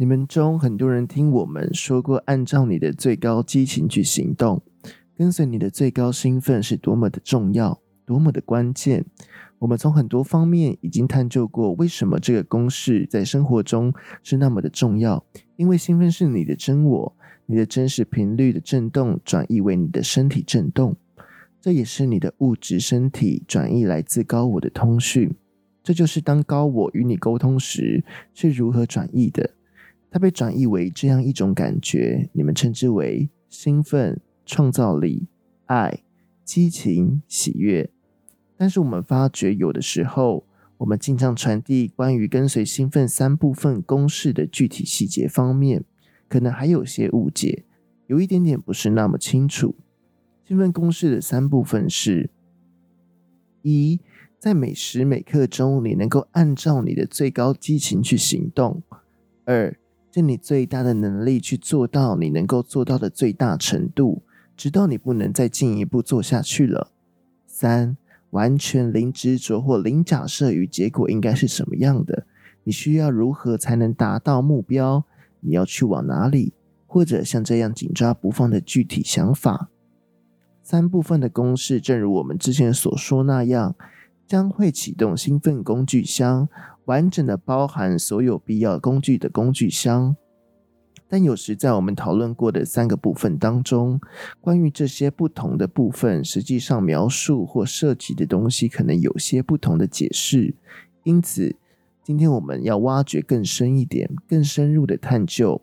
你们中很多人听我们说过，按照你的最高激情去行动，跟随你的最高兴奋是多么的重要，多么的关键。我们从很多方面已经探究过，为什么这个公式在生活中是那么的重要。因为兴奋是你的真我，你的真实频率的震动转移为你的身体震动，这也是你的物质身体转移来自高我的通讯。这就是当高我与你沟通时是如何转移的。它被转译为这样一种感觉，你们称之为兴奋、创造力、爱、激情、喜悦。但是我们发觉，有的时候，我们经常传递关于跟随兴奋三部分公式的具体细节方面，可能还有些误解，有一点点不是那么清楚。兴奋公式的三部分是：一，在每时每刻中，你能够按照你的最高激情去行动；二，尽你最大的能力去做到你能够做到的最大程度，直到你不能再进一步做下去了；三。完全零执着或零假设与结果应该是什么样的？你需要如何才能达到目标？你要去往哪里？或者像这样紧抓不放的具体想法。三部分的公式，正如我们之前所说那样，将会启动兴奋工具箱，完整的包含所有必要工具的工具箱。但有时在我们讨论过的三个部分当中，关于这些不同的部分，实际上描述或涉及的东西可能有些不同的解释。因此，今天我们要挖掘更深一点、更深入的探究，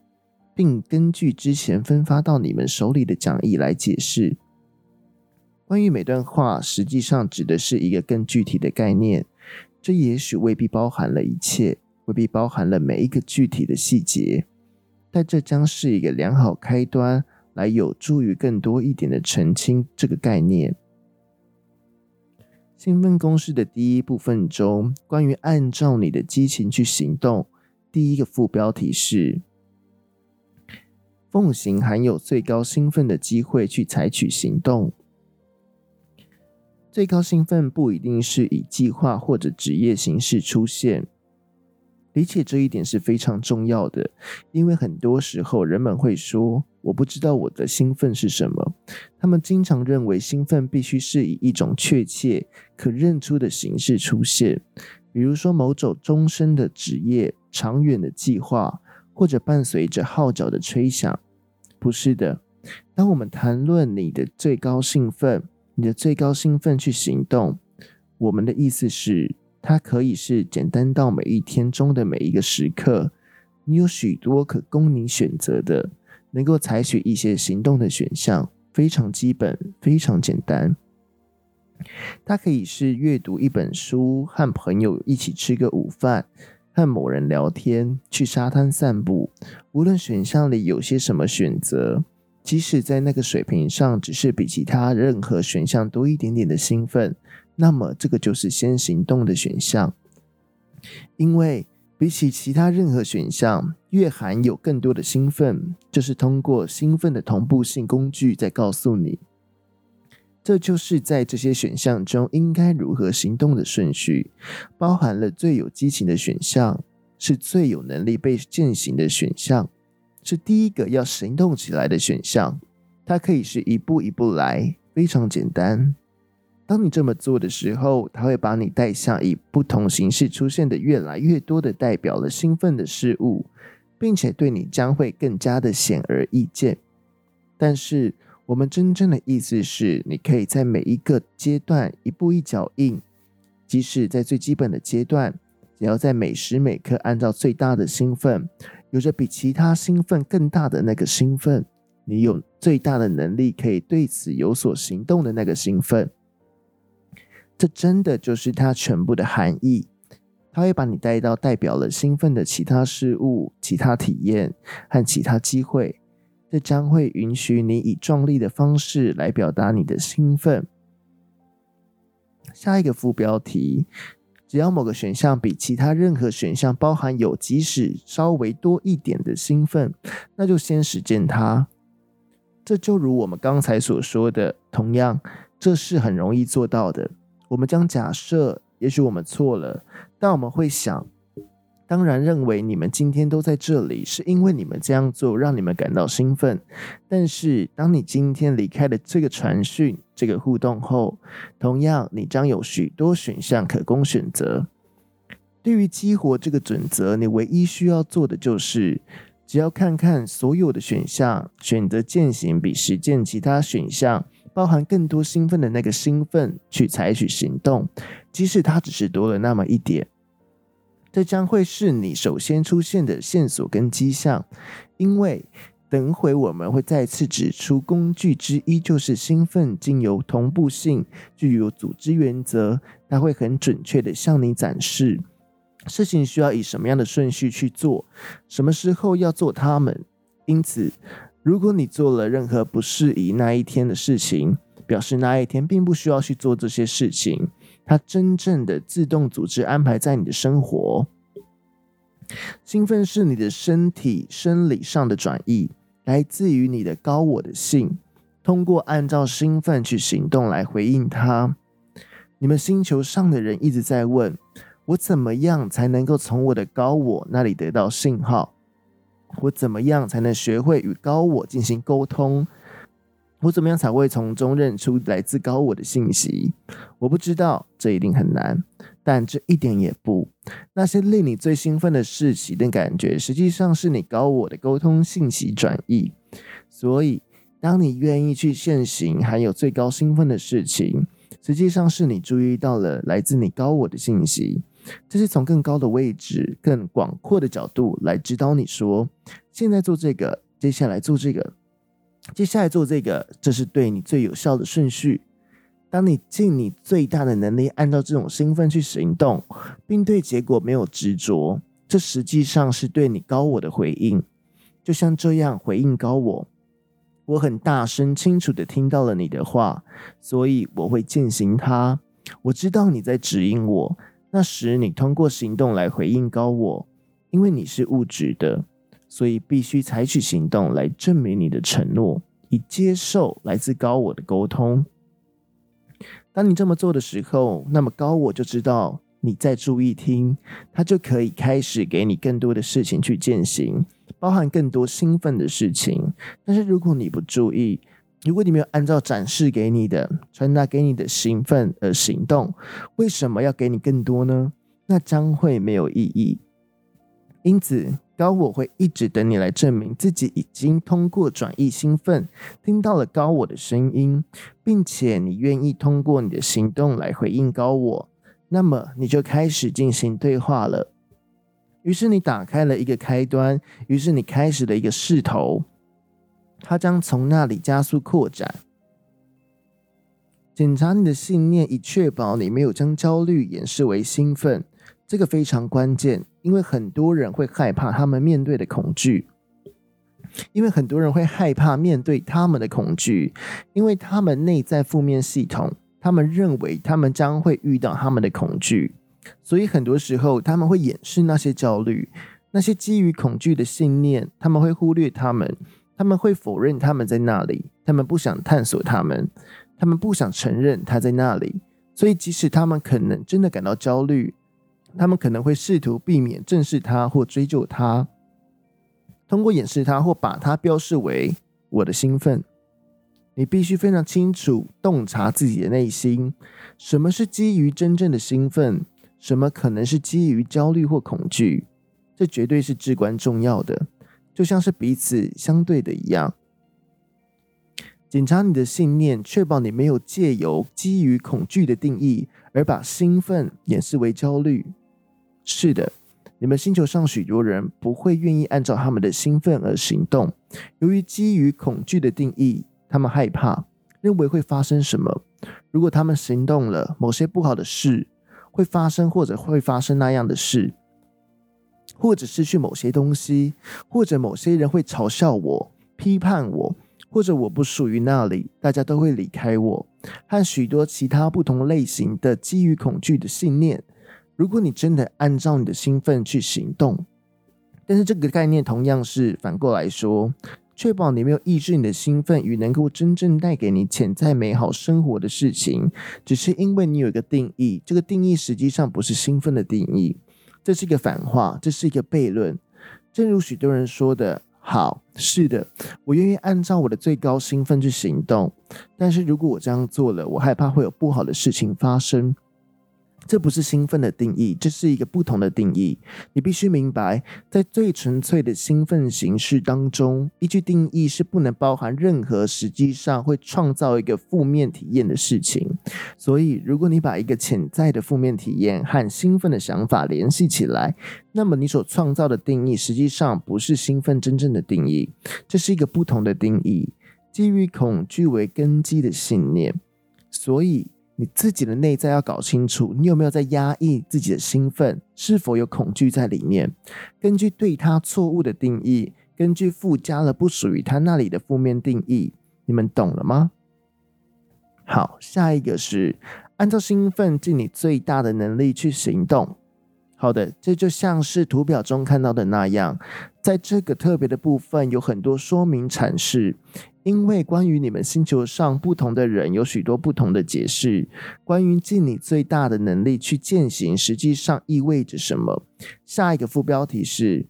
并根据之前分发到你们手里的讲义来解释。关于每段话，实际上指的是一个更具体的概念，这也许未必包含了一切，未必包含了每一个具体的细节。但这将是一个良好开端，来有助于更多一点的澄清这个概念。兴奋公式的第一部分中，关于按照你的激情去行动，第一个副标题是：奉行含有最高兴奋的机会去采取行动。最高兴奋不一定是以计划或者职业形式出现。理解这一点是非常重要的，因为很多时候人们会说：“我不知道我的兴奋是什么。”他们经常认为兴奋必须是以一种确切、可认出的形式出现，比如说某种终身的职业、长远的计划，或者伴随着号角的吹响。不是的，当我们谈论你的最高兴奋，你的最高兴奋去行动，我们的意思是。它可以是简单到每一天中的每一个时刻，你有许多可供你选择的，能够采取一些行动的选项，非常基本，非常简单。它可以是阅读一本书，和朋友一起吃个午饭，和某人聊天，去沙滩散步。无论选项里有些什么选择，即使在那个水平上只是比其他任何选项多一点点的兴奋。那么，这个就是先行动的选项，因为比起其他任何选项，越含有更多的兴奋，就是通过兴奋的同步性工具在告诉你，这就是在这些选项中应该如何行动的顺序，包含了最有激情的选项，是最有能力被践行的选项，是第一个要行动起来的选项，它可以是一步一步来，非常简单。当你这么做的时候，它会把你带向以不同形式出现的越来越多的代表了兴奋的事物，并且对你将会更加的显而易见。但是，我们真正的意思是，你可以在每一个阶段一步一脚印，即使在最基本的阶段，只要在每时每刻按照最大的兴奋，有着比其他兴奋更大的那个兴奋，你有最大的能力可以对此有所行动的那个兴奋。这真的就是它全部的含义。它会把你带到代表了兴奋的其他事物、其他体验和其他机会。这将会允许你以壮丽的方式来表达你的兴奋。下一个副标题：只要某个选项比其他任何选项包含有即使稍微多一点的兴奋，那就先实践它。这就如我们刚才所说的，同样，这是很容易做到的。我们将假设，也许我们错了，但我们会想，当然认为你们今天都在这里，是因为你们这样做让你们感到兴奋。但是，当你今天离开了这个传讯、这个互动后，同样你将有许多选项可供选择。对于激活这个准则，你唯一需要做的就是，只要看看所有的选项，选择践行比实践其他选项包含更多兴奋的那个兴奋，去采取行动，即使它只是多了那么一点。这将会是你首先出现的线索跟迹象，因为等会我们会再次指出，工具之一就是兴奋，经由同步性，具有组织原则，它会很准确地向你展示事情需要以什么样的顺序去做，什么时候要做它们。因此，如果你做了任何不适宜那一天的事情，表示那一天并不需要去做这些事情。它真正的自动组织安排在你的生活。兴奋是你的身体生理上的转移，来自于你的高我的性，通过按照兴奋去行动来回应它。你们星球上的人一直在问：我怎么样才能够从我的高我那里得到信号？我怎么样才能学会与高我进行沟通？我怎么样才会从中认出来自高我的信息？我不知道，这一定很难，但这一点也不。那些令你最兴奋的事情的感觉，实际上是你高我的沟通信息转译。所以，当你愿意去现行含有最高兴奋的事情，实际上是你注意到了来自你高我的信息。这是从更高的位置、更广阔的角度来指导你说：现在做这个，接下来做这个。接下来做这个，这是对你最有效的顺序。当你尽你最大的能力，按照这种兴奋去行动，并对结果没有执着，这实际上是对你高我的回应。就像这样回应高我，我很大声、清楚地听到了你的话，所以我会践行它。我知道你在指引我，那时你通过行动来回应高我，因为你是物质的。所以必须采取行动来证明你的承诺，以接受来自高我的沟通。当你这么做的时候，那么高我就知道你在注意听，他就可以开始给你更多的事情去践行，包含更多兴奋的事情。但是如果你不注意，如果你没有按照展示给你的、传达给你的兴奋而行动，为什么要给你更多呢？那将会没有意义。因此。高我会一直等你来证明自己已经通过转移兴奋，听到了高我的声音，并且你愿意通过你的行动来回应高我，那么你就开始进行对话了。于是你打开了一个开端，于是你开始了一个势头，它将从那里加速扩展。检查你的信念，以确保你没有将焦虑掩饰为兴奋。这个非常关键，因为很多人会害怕他们面对的恐惧，因为很多人会害怕面对他们的恐惧，因为他们内在负面系统，他们认为他们将会遇到他们的恐惧，所以很多时候他们会掩饰那些焦虑，那些基于恐惧的信念，他们会忽略他们，他们会否认他们在那里，他们不想探索他们，他们不想承认他在那里，所以即使他们可能真的感到焦虑。他们可能会试图避免正视它或追究它，通过掩饰它或把它标示为我的兴奋。你必须非常清楚洞察自己的内心，什么是基于真正的兴奋，什么可能是基于焦虑或恐惧。这绝对是至关重要的，就像是彼此相对的一样。检查你的信念，确保你没有借由基于恐惧的定义而把兴奋掩饰为焦虑。是的，你们星球上许多人不会愿意按照他们的兴奋而行动，由于基于恐惧的定义，他们害怕，认为会发生什么。如果他们行动了，某些不好的事会发生，或者会发生那样的事，或者失去某些东西，或者某些人会嘲笑我、批判我，或者我不属于那里，大家都会离开我，和许多其他不同类型的基于恐惧的信念。如果你真的按照你的兴奋去行动，但是这个概念同样是反过来说，确保你没有抑制你的兴奋与能够真正带给你潜在美好生活的事情，只是因为你有一个定义，这个定义实际上不是兴奋的定义。这是一个反话，这是一个悖论。正如许多人说的，好，是的，我愿意按照我的最高兴奋去行动，但是如果我这样做了，我害怕会有不好的事情发生。这不是兴奋的定义，这是一个不同的定义。你必须明白，在最纯粹的兴奋形式当中，依据定义是不能包含任何实际上会创造一个负面体验的事情。所以，如果你把一个潜在的负面体验和兴奋的想法联系起来，那么你所创造的定义实际上不是兴奋真正的定义，这是一个不同的定义，基于恐惧为根基的信念。所以。你自己的内在要搞清楚，你有没有在压抑自己的兴奋？是否有恐惧在里面？根据对他错误的定义，根据附加了不属于他那里的负面定义，你们懂了吗？好，下一个是按照兴奋尽你最大的能力去行动。好的，这就像是图表中看到的那样，在这个特别的部分有很多说明阐释。因为关于你们星球上不同的人有许多不同的解释，关于尽你最大的能力去践行，实际上意味着什么？下一个副标题是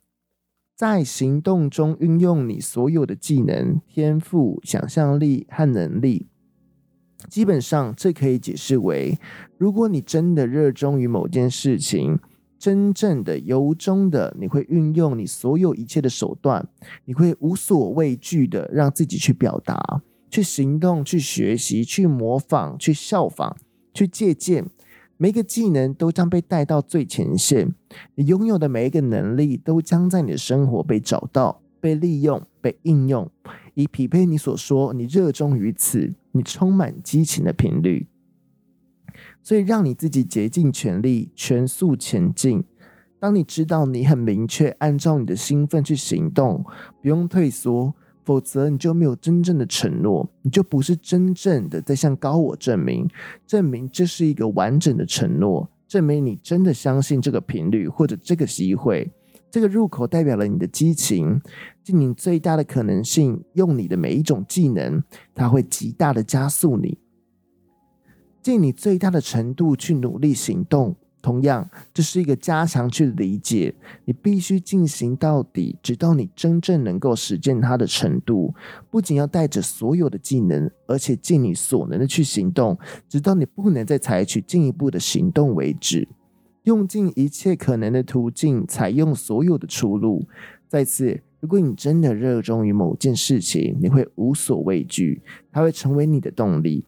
在行动中运用你所有的技能、天赋、想象力和能力。基本上，这可以解释为：如果你真的热衷于某件事情。真正的由衷的，你会运用你所有一切的手段，你会无所畏惧的让自己去表达、去行动、去学习、去模仿、去效仿、去借鉴。每一个技能都将被带到最前线，你拥有的每一个能力都将在你的生活被找到、被利用、被应用，以匹配你所说你热衷于此、你充满激情的频率。所以，让你自己竭尽全力、全速前进。当你知道你很明确按照你的兴奋去行动，不用退缩，否则你就没有真正的承诺，你就不是真正的在向高我证明，证明这是一个完整的承诺，证明你真的相信这个频率或者这个机会。这个入口代表了你的激情，尽你最大的可能性，用你的每一种技能，它会极大的加速你。尽你最大的程度去努力行动，同样，这是一个加强去理解。你必须进行到底，直到你真正能够实践它的程度。不仅要带着所有的技能，而且尽你所能的去行动，直到你不能再采取进一步的行动为止。用尽一切可能的途径，采用所有的出路。再次，如果你真的热衷于某件事情，你会无所畏惧，它会成为你的动力。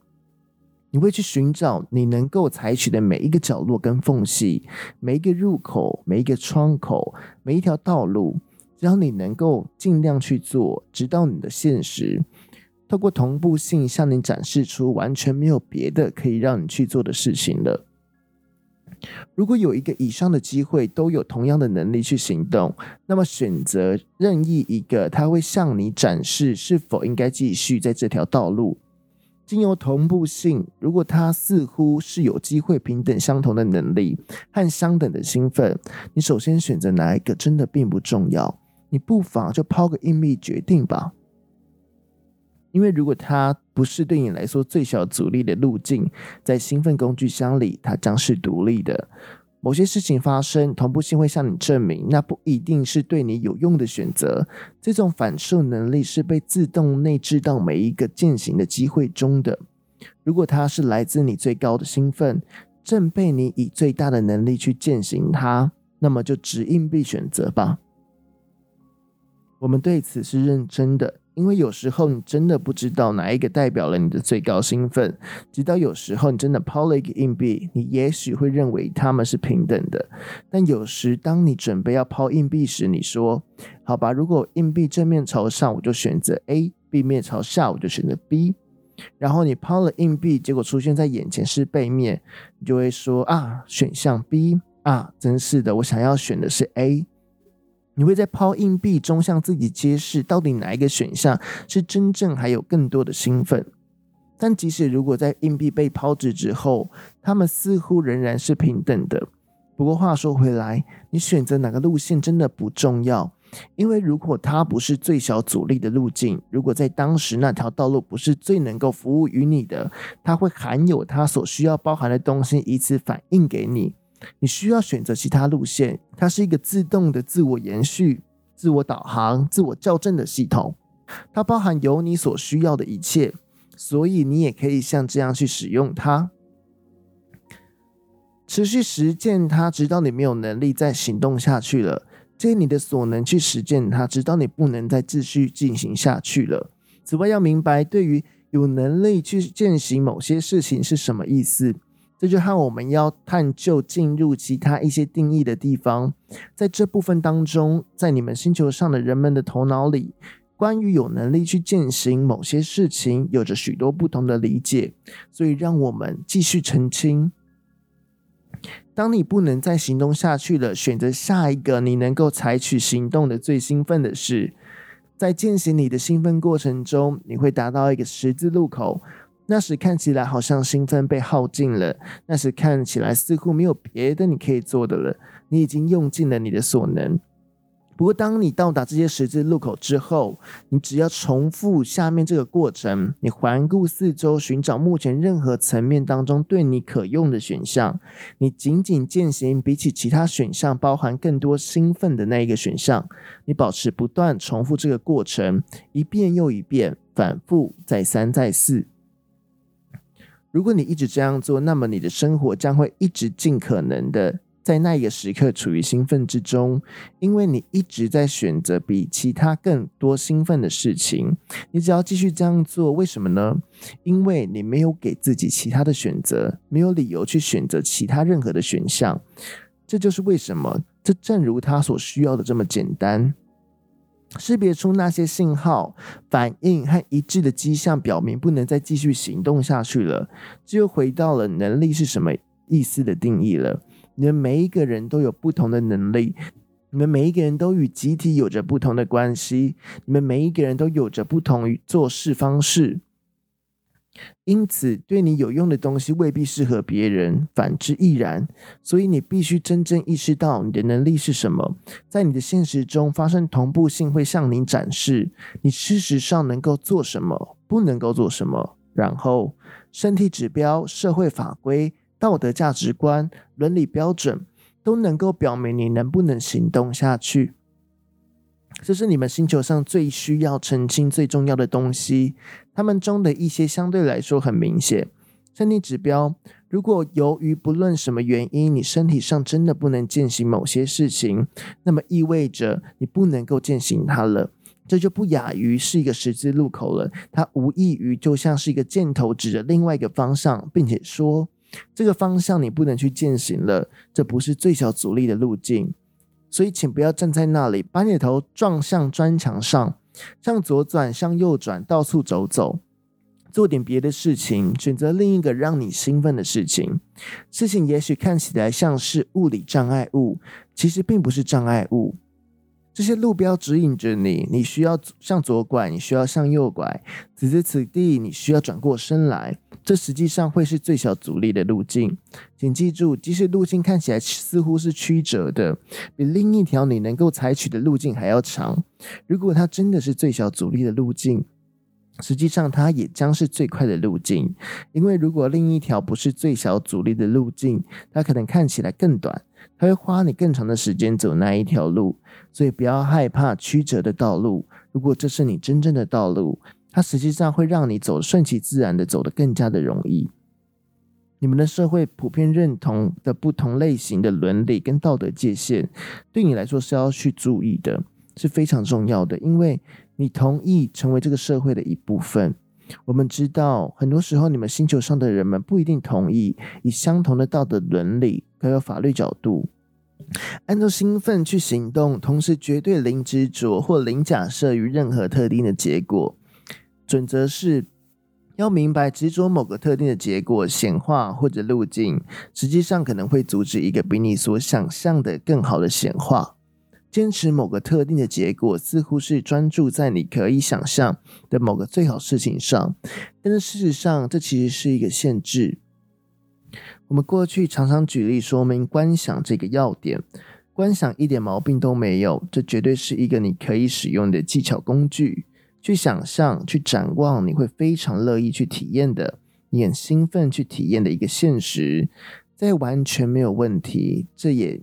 你会去寻找你能够采取的每一个角落跟缝隙，每一个入口、每一个窗口、每一条道路，只要你能够尽量去做，直到你的现实透过同步性向你展示出完全没有别的可以让你去做的事情了。如果有一个以上的机会都有同样的能力去行动，那么选择任意一个，它会向你展示是否应该继续在这条道路。经由同步性，如果它似乎是有机会平等相同的能力和相等的兴奋，你首先选择哪一个真的并不重要，你不妨就抛个硬币决定吧。因为如果它不是对你来说最小阻力的路径，在兴奋工具箱里，它将是独立的。某些事情发生，同步性会向你证明，那不一定是对你有用的选择。这种反射能力是被自动内置到每一个践行的机会中的。如果它是来自你最高的兴奋，正被你以最大的能力去践行它，那么就掷硬币选择吧。我们对此是认真的。因为有时候你真的不知道哪一个代表了你的最高兴奋，直到有时候你真的抛了一个硬币，你也许会认为他们是平等的。但有时当你准备要抛硬币时，你说：“好吧，如果硬币正面朝上，我就选择 A；背面朝下，我就选择 B。”然后你抛了硬币，结果出现在眼前是背面，你就会说：“啊，选项 B 啊，真是的，我想要选的是 A。”你会在抛硬币中向自己揭示，到底哪一个选项是真正还有更多的兴奋。但即使如果在硬币被抛掷之后，他们似乎仍然是平等的。不过话说回来，你选择哪个路线真的不重要，因为如果它不是最小阻力的路径，如果在当时那条道路不是最能够服务于你的，它会含有它所需要包含的东西，以此反映给你。你需要选择其他路线。它是一个自动的自我延续、自我导航、自我校正的系统，它包含有你所需要的一切，所以你也可以像这样去使用它，持续实践它，直到你没有能力再行动下去了。尽你的所能去实践它，直到你不能再继续进行下去了。此外，要明白对于有能力去践行某些事情是什么意思，这就和我们要探究进入其他一些定义的地方。在这部分当中，在你们星球上的人们的头脑里，关于有能力去践行某些事情，有着许多不同的理解。所以，让我们继续澄清。当你不能再行动下去了，选择下一个你能够采取行动的最兴奋的事，在践行你的兴奋过程中，你会达到一个十字路口。那时看起来好像兴奋被耗尽了，那时看起来似乎没有别的你可以做的了，你已经用尽了你的所能。不过，当你到达这些十字路口之后，你只要重复下面这个过程，你环顾四周，寻找目前任何层面当中对你可用的选项，你仅仅践行比起其他选项包含更多兴奋的那一个选项。你保持不断重复这个过程，一遍又一遍，反复再三再四。如果你一直这样做，那么你的生活将会一直尽可能的。在那一个时刻处于兴奋之中，因为你一直在选择比其他更多兴奋的事情。你只要继续这样做，为什么呢？因为你没有给自己其他的选择，没有理由去选择其他任何的选项。这就是为什么，这正如他所需要的这么简单。识别出那些信号、反应和一致的迹象，表明不能再继续行动下去了。这又回到了能力是什么意思的定义了。你们每一个人都有不同的能力，你们每一个人都与集体有着不同的关系，你们每一个人都有着不同于做事方式，因此对你有用的东西未必适合别人，反之亦然。所以你必须真正意识到你的能力是什么，在你的现实中发生同步性会向你展示你事实上能够做什么，不能够做什么，然后身体指标、社会法规。道德价值观、伦理标准都能够表明你能不能行动下去。这是你们星球上最需要澄清、最重要的东西。他们中的一些相对来说很明显。身体指标，如果由于不论什么原因，你身体上真的不能践行某些事情，那么意味着你不能够践行它了。这就不亚于是一个十字路口了。它无异于就像是一个箭头指着另外一个方向，并且说。这个方向你不能去践行了，这不是最小阻力的路径，所以请不要站在那里，把你的头撞向砖墙上，向左转，向右转，到处走走，做点别的事情，选择另一个让你兴奋的事情。事情也许看起来像是物理障碍物，其实并不是障碍物。这些路标指引着你，你需要向左拐，你需要向右拐。此时此地，你需要转过身来。这实际上会是最小阻力的路径。请记住，即使路径看起来似乎是曲折的，比另一条你能够采取的路径还要长。如果它真的是最小阻力的路径，实际上它也将是最快的路径。因为如果另一条不是最小阻力的路径，它可能看起来更短。它会花你更长的时间走那一条路，所以不要害怕曲折的道路。如果这是你真正的道路，它实际上会让你走顺其自然的走得更加的容易。你们的社会普遍认同的不同类型的伦理跟道德界限，对你来说是要去注意的，是非常重要的，因为你同意成为这个社会的一部分。我们知道，很多时候你们星球上的人们不一定同意以相同的道德伦理还有法律角度，按照兴奋去行动，同时绝对零执着或零假设于任何特定的结果。准则是要明白，执着某个特定的结果、显化或者路径，实际上可能会阻止一个比你所想象的更好的显化。坚持某个特定的结果，似乎是专注在你可以想象的某个最好事情上，但是事实上，这其实是一个限制。我们过去常常举例说明观想这个要点，观想一点毛病都没有，这绝对是一个你可以使用的技巧工具，去想象、去展望，你会非常乐意去体验的，你很兴奋去体验的一个现实。在完全没有问题，这也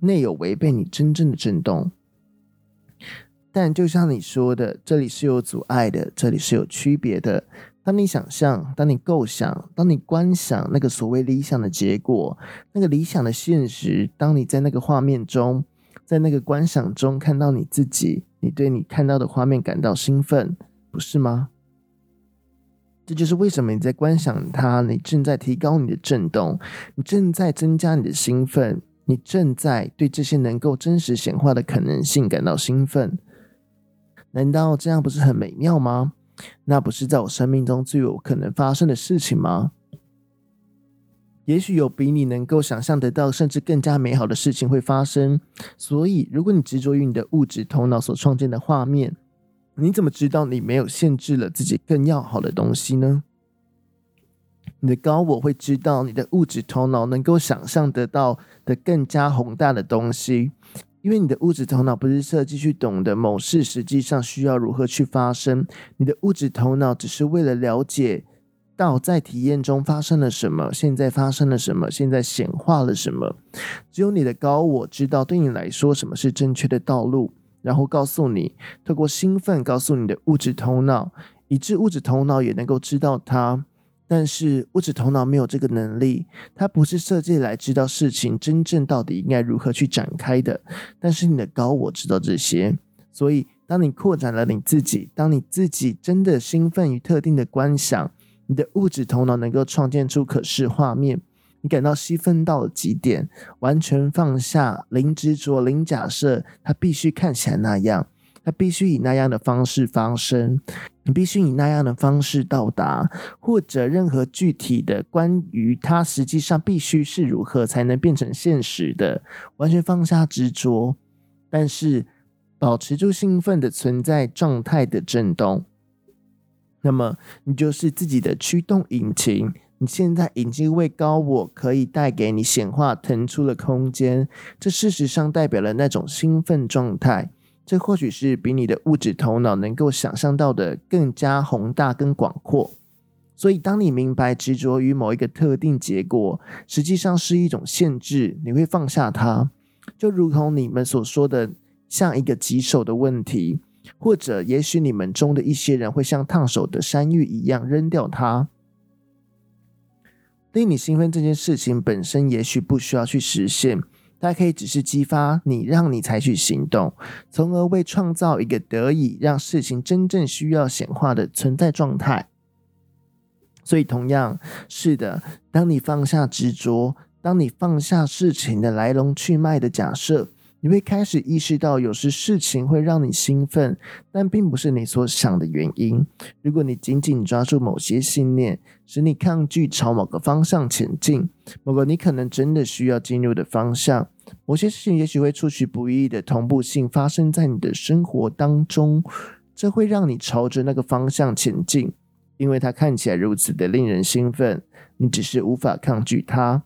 内有违背你真正的震动。但就像你说的，这里是有阻碍的，这里是有区别的。当你想象，当你构想，当你观想那个所谓理想的结果，那个理想的现实，当你在那个画面中，在那个观想中看到你自己，你对你看到的画面感到兴奋，不是吗？这就是为什么你在观想它，你正在提高你的震动，你正在增加你的兴奋，你正在对这些能够真实显化的可能性感到兴奋。难道这样不是很美妙吗？那不是在我生命中最有可能发生的事情吗？也许有比你能够想象得到，甚至更加美好的事情会发生。所以，如果你执着于你的物质头脑所创建的画面，你怎么知道你没有限制了自己更要好的东西呢？你的高我会知道你的物质头脑能够想象得到的更加宏大的东西。因为你的物质头脑不是设计去懂得某事实际上需要如何去发生，你的物质头脑只是为了了解到在体验中发生了什么，现在发生了什么，现在显化了什么。只有你的高我知道对你来说什么是正确的道路，然后告诉你，透过兴奋告诉你的物质头脑，以致物质头脑也能够知道它。但是物质头脑没有这个能力，它不是设计来知道事情真正到底应该如何去展开的。但是你的高我知道这些，所以当你扩展了你自己，当你自己真的兴奋于特定的观想，你的物质头脑能够创建出可视画面，你感到兴奋到了极点，完全放下，零执着，零假设，它必须看起来那样。它必须以那样的方式发生，你必须以那样的方式到达，或者任何具体的关于它实际上必须是如何才能变成现实的，完全放下执着，但是保持住兴奋的存在状态的震动，那么你就是自己的驱动引擎。你现在已经为高我可以带给你显化腾出了空间，这事实上代表了那种兴奋状态。这或许是比你的物质头脑能够想象到的更加宏大跟广阔。所以，当你明白执着于某一个特定结果，实际上是一种限制，你会放下它，就如同你们所说的，像一个棘手的问题，或者也许你们中的一些人会像烫手的山芋一样扔掉它。令你兴奋这件事情本身，也许不需要去实现。它可以只是激发你，让你采取行动，从而为创造一个得以让事情真正需要显化的存在状态。所以，同样是的，当你放下执着，当你放下事情的来龙去脉的假设。你会开始意识到，有时事情会让你兴奋，但并不是你所想的原因。如果你紧紧抓住某些信念，使你抗拒朝某个方向前进，某个你可能真的需要进入的方向，某些事情也许会出其不意的同步性发生在你的生活当中，这会让你朝着那个方向前进，因为它看起来如此的令人兴奋，你只是无法抗拒它。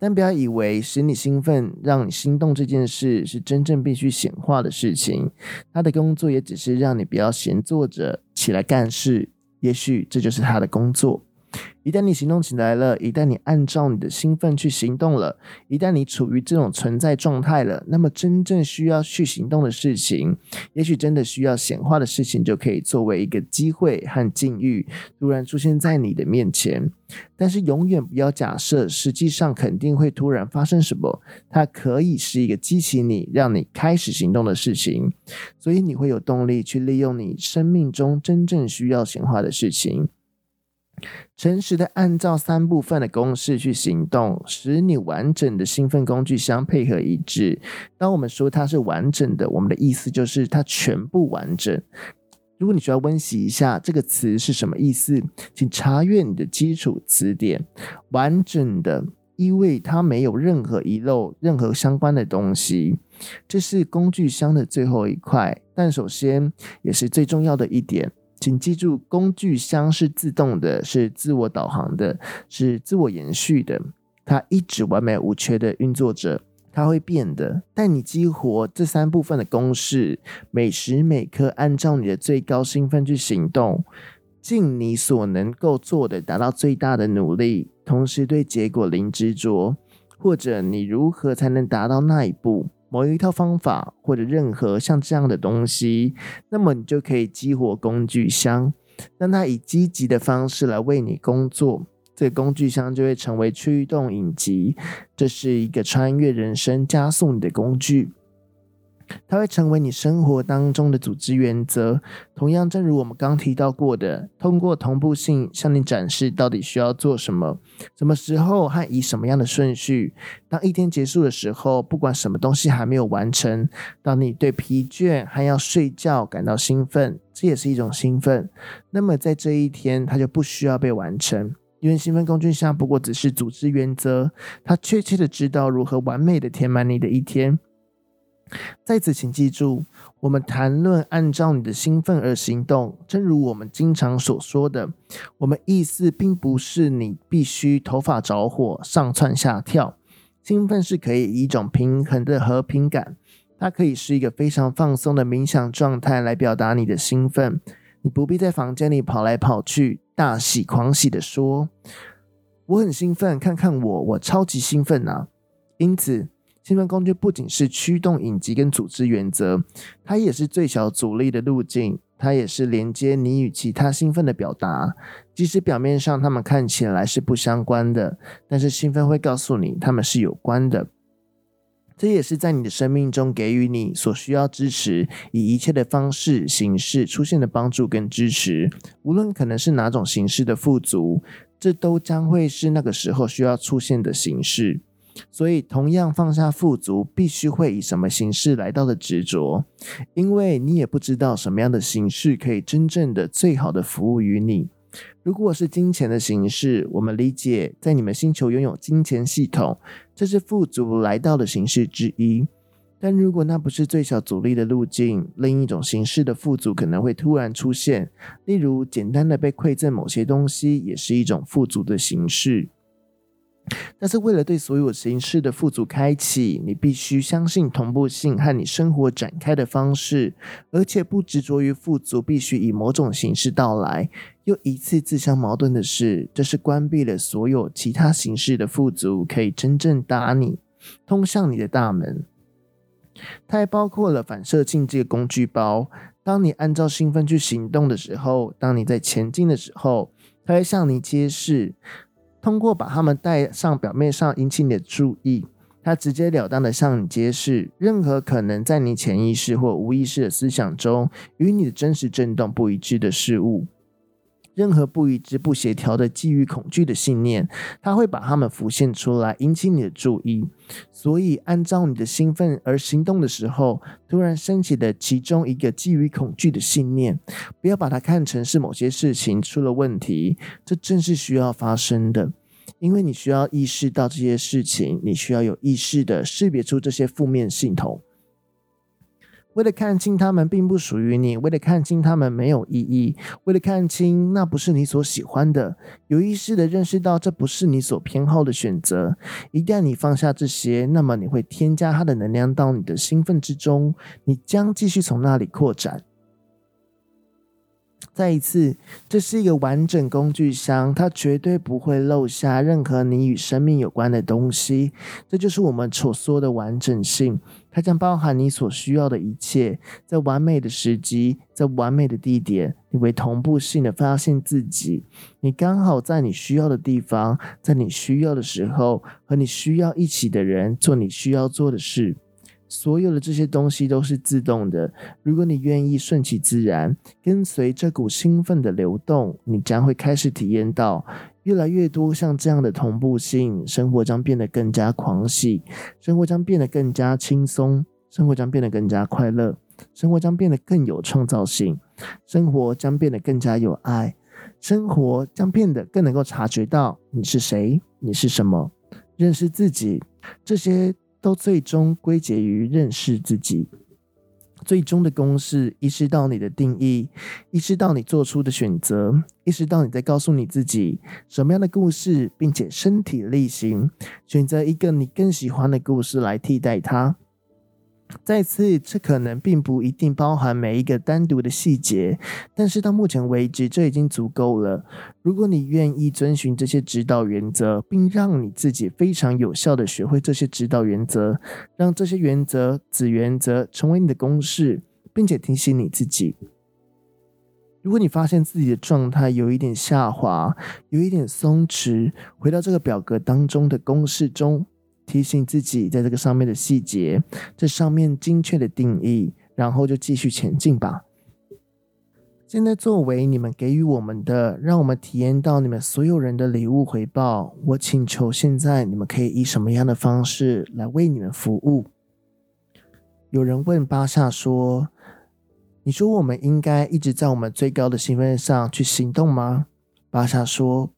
但不要以为使你兴奋、让你心动这件事是真正必须显化的事情。他的工作也只是让你不要闲坐着，起来干事。也许这就是他的工作。一旦你行动起来了，一旦你按照你的兴奋去行动了，一旦你处于这种存在状态了，那么真正需要去行动的事情，也许真的需要显化的事情，就可以作为一个机会和境遇，突然出现在你的面前。但是永远不要假设，实际上肯定会突然发生什么。它可以是一个激起你、让你开始行动的事情，所以你会有动力去利用你生命中真正需要显化的事情。诚实的按照三部分的公式去行动，使你完整的兴奋工具箱配合一致。当我们说它是完整的，我们的意思就是它全部完整。如果你需要温习一下这个词是什么意思，请查阅你的基础词典。完整的，因为它没有任何遗漏、任何相关的东西。这是工具箱的最后一块，但首先也是最重要的一点。请记住，工具箱是自动的，是自我导航的，是自我延续的。它一直完美无缺的运作着，它会变的。但你激活这三部分的公式，每时每刻按照你的最高兴奋去行动，尽你所能够做的，达到最大的努力，同时对结果零执着，或者你如何才能达到那一步？某一套方法，或者任何像这样的东西，那么你就可以激活工具箱，让它以积极的方式来为你工作。这个工具箱就会成为驱动引擎，这是一个穿越人生、加速你的工具。它会成为你生活当中的组织原则。同样，正如我们刚提到过的，通过同步性向你展示到底需要做什么、什么时候和以什么样的顺序。当一天结束的时候，不管什么东西还没有完成，当你对疲倦还要睡觉感到兴奋，这也是一种兴奋。那么在这一天，它就不需要被完成，因为兴奋工具箱不过只是组织原则，它确切的知道如何完美的填满你的一天。在此，请记住，我们谈论按照你的兴奋而行动。正如我们经常所说的，我们意思并不是你必须头发着火、上窜下跳。兴奋是可以以一种平衡的和平感，它可以是一个非常放松的冥想状态来表达你的兴奋。你不必在房间里跑来跑去，大喜狂喜地说：“我很兴奋，看看我，我超级兴奋啊！”因此。兴奋工具不仅是驱动影集跟组织原则，它也是最小阻力的路径，它也是连接你与其他兴奋的表达。即使表面上它们看起来是不相关的，但是兴奋会告诉你它们是有关的。这也是在你的生命中给予你所需要支持，以一切的方式形式出现的帮助跟支持，无论可能是哪种形式的富足，这都将会是那个时候需要出现的形式。所以，同样放下富足，必须会以什么形式来到的执着，因为你也不知道什么样的形式可以真正的、最好的服务于你。如果是金钱的形式，我们理解在你们星球拥有金钱系统，这是富足来到的形式之一。但如果那不是最小阻力的路径，另一种形式的富足可能会突然出现，例如简单的被馈赠某些东西，也是一种富足的形式。但是，为了对所有形式的富足开启，你必须相信同步性和你生活展开的方式，而且不执着于富足必须以某种形式到来。又一次自相矛盾的是，这是关闭了所有其他形式的富足可以真正打你通向你的大门。它还包括了反射镜这个工具包。当你按照兴奋去行动的时候，当你在前进的时候，它会向你揭示。通过把他们带上表面上引起你的注意，他直截了当的向你揭示，任何可能在你潜意识或无意识的思想中与你的真实振动不一致的事物。任何不一致、不协调的基于恐惧的信念，它会把它们浮现出来，引起你的注意。所以，按照你的兴奋而行动的时候，突然升起的其中一个基于恐惧的信念，不要把它看成是某些事情出了问题，这正是需要发生的，因为你需要意识到这些事情，你需要有意识的识别出这些负面系统。为了看清他们并不属于你，为了看清他们没有意义，为了看清那不是你所喜欢的，有意识的认识到这不是你所偏好的选择。一旦你放下这些，那么你会添加它的能量到你的兴奋之中，你将继续从那里扩展。再一次，这是一个完整工具箱，它绝对不会漏下任何你与生命有关的东西。这就是我们所说的完整性。它将包含你所需要的一切，在完美的时机，在完美的地点，你会同步性的发现自己。你刚好在你需要的地方，在你需要的时候，和你需要一起的人做你需要做的事。所有的这些东西都是自动的。如果你愿意顺其自然，跟随这股兴奋的流动，你将会开始体验到。越来越多像这样的同步性，生活将变得更加狂喜，生活将变得更加轻松，生活将变得更加快乐，生活将变得更有创造性，生活将变得更加有爱，生活将变得更能够察觉到你是谁，你是什么，认识自己，这些都最终归结于认识自己。最终的公式，意识到你的定义，意识到你做出的选择，意识到你在告诉你自己什么样的故事，并且身体力行选择一个你更喜欢的故事来替代它。再次，这可能并不一定包含每一个单独的细节，但是到目前为止，这已经足够了。如果你愿意遵循这些指导原则，并让你自己非常有效地学会这些指导原则，让这些原则、子原则成为你的公式，并且提醒你自己。如果你发现自己的状态有一点下滑，有一点松弛，回到这个表格当中的公式中，提醒自己在这个上面的细节，这上面精确的定义，然后就继续前进吧。现在作为你们给予我们的，让我们体验到你们所有人的礼物回报，我请求现在你们可以以什么样的方式来为你们服务？有人问巴夏说。你说我们应该一直在我们最高的兴奋上去行动吗？巴夏说：“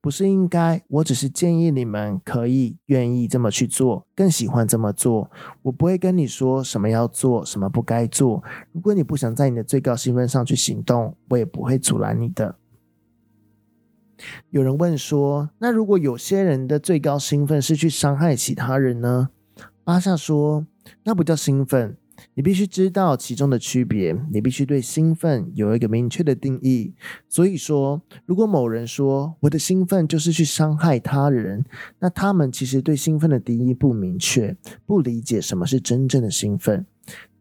不是应该，我只是建议你们可以愿意这么去做，更喜欢这么做。我不会跟你说什么要做，什么不该做。如果你不想在你的最高兴奋上去行动，我也不会阻拦你的。”有人问说：“那如果有些人的最高兴奋是去伤害其他人呢？”巴夏说：“那不叫兴奋。”你必须知道其中的区别，你必须对兴奋有一个明确的定义。所以说，如果某人说我的兴奋就是去伤害他人，那他们其实对兴奋的定义不明确，不理解什么是真正的兴奋。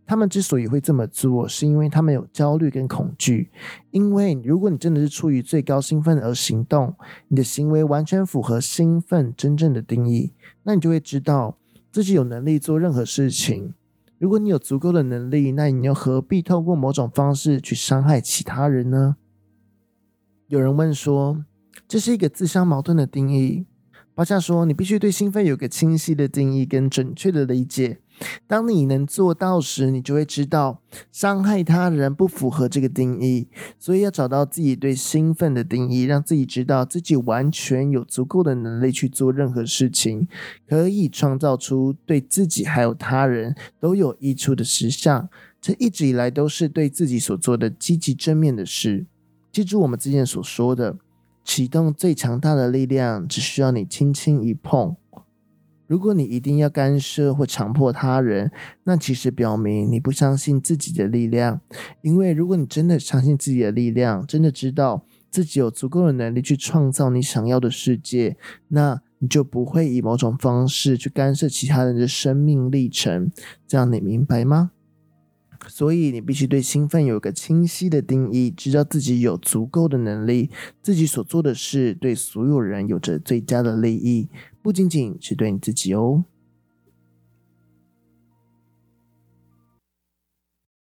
他们之所以会这么做，是因为他们有焦虑跟恐惧。因为如果你真的是出于最高兴奋而行动，你的行为完全符合兴奋真正的定义，那你就会知道自己有能力做任何事情。如果你有足够的能力，那你又何必透过某种方式去伤害其他人呢？有人问说，这是一个自相矛盾的定义。巴夏说，你必须对兴奋有个清晰的定义跟准确的理解。当你能做到时，你就会知道伤害他人不符合这个定义。所以要找到自己对兴奋的定义，让自己知道自己完全有足够的能力去做任何事情，可以创造出对自己还有他人都有益处的实相。这一直以来都是对自己所做的积极正面的事。记住我们之前所说的，启动最强大的力量，只需要你轻轻一碰。如果你一定要干涉或强迫他人，那其实表明你不相信自己的力量。因为如果你真的相信自己的力量，真的知道自己有足够的能力去创造你想要的世界，那你就不会以某种方式去干涉其他人的生命历程。这样你明白吗？所以你必须对兴奋有个清晰的定义，知道自己有足够的能力，自己所做的事对所有人有着最佳的利益。不仅仅是对你自己哦。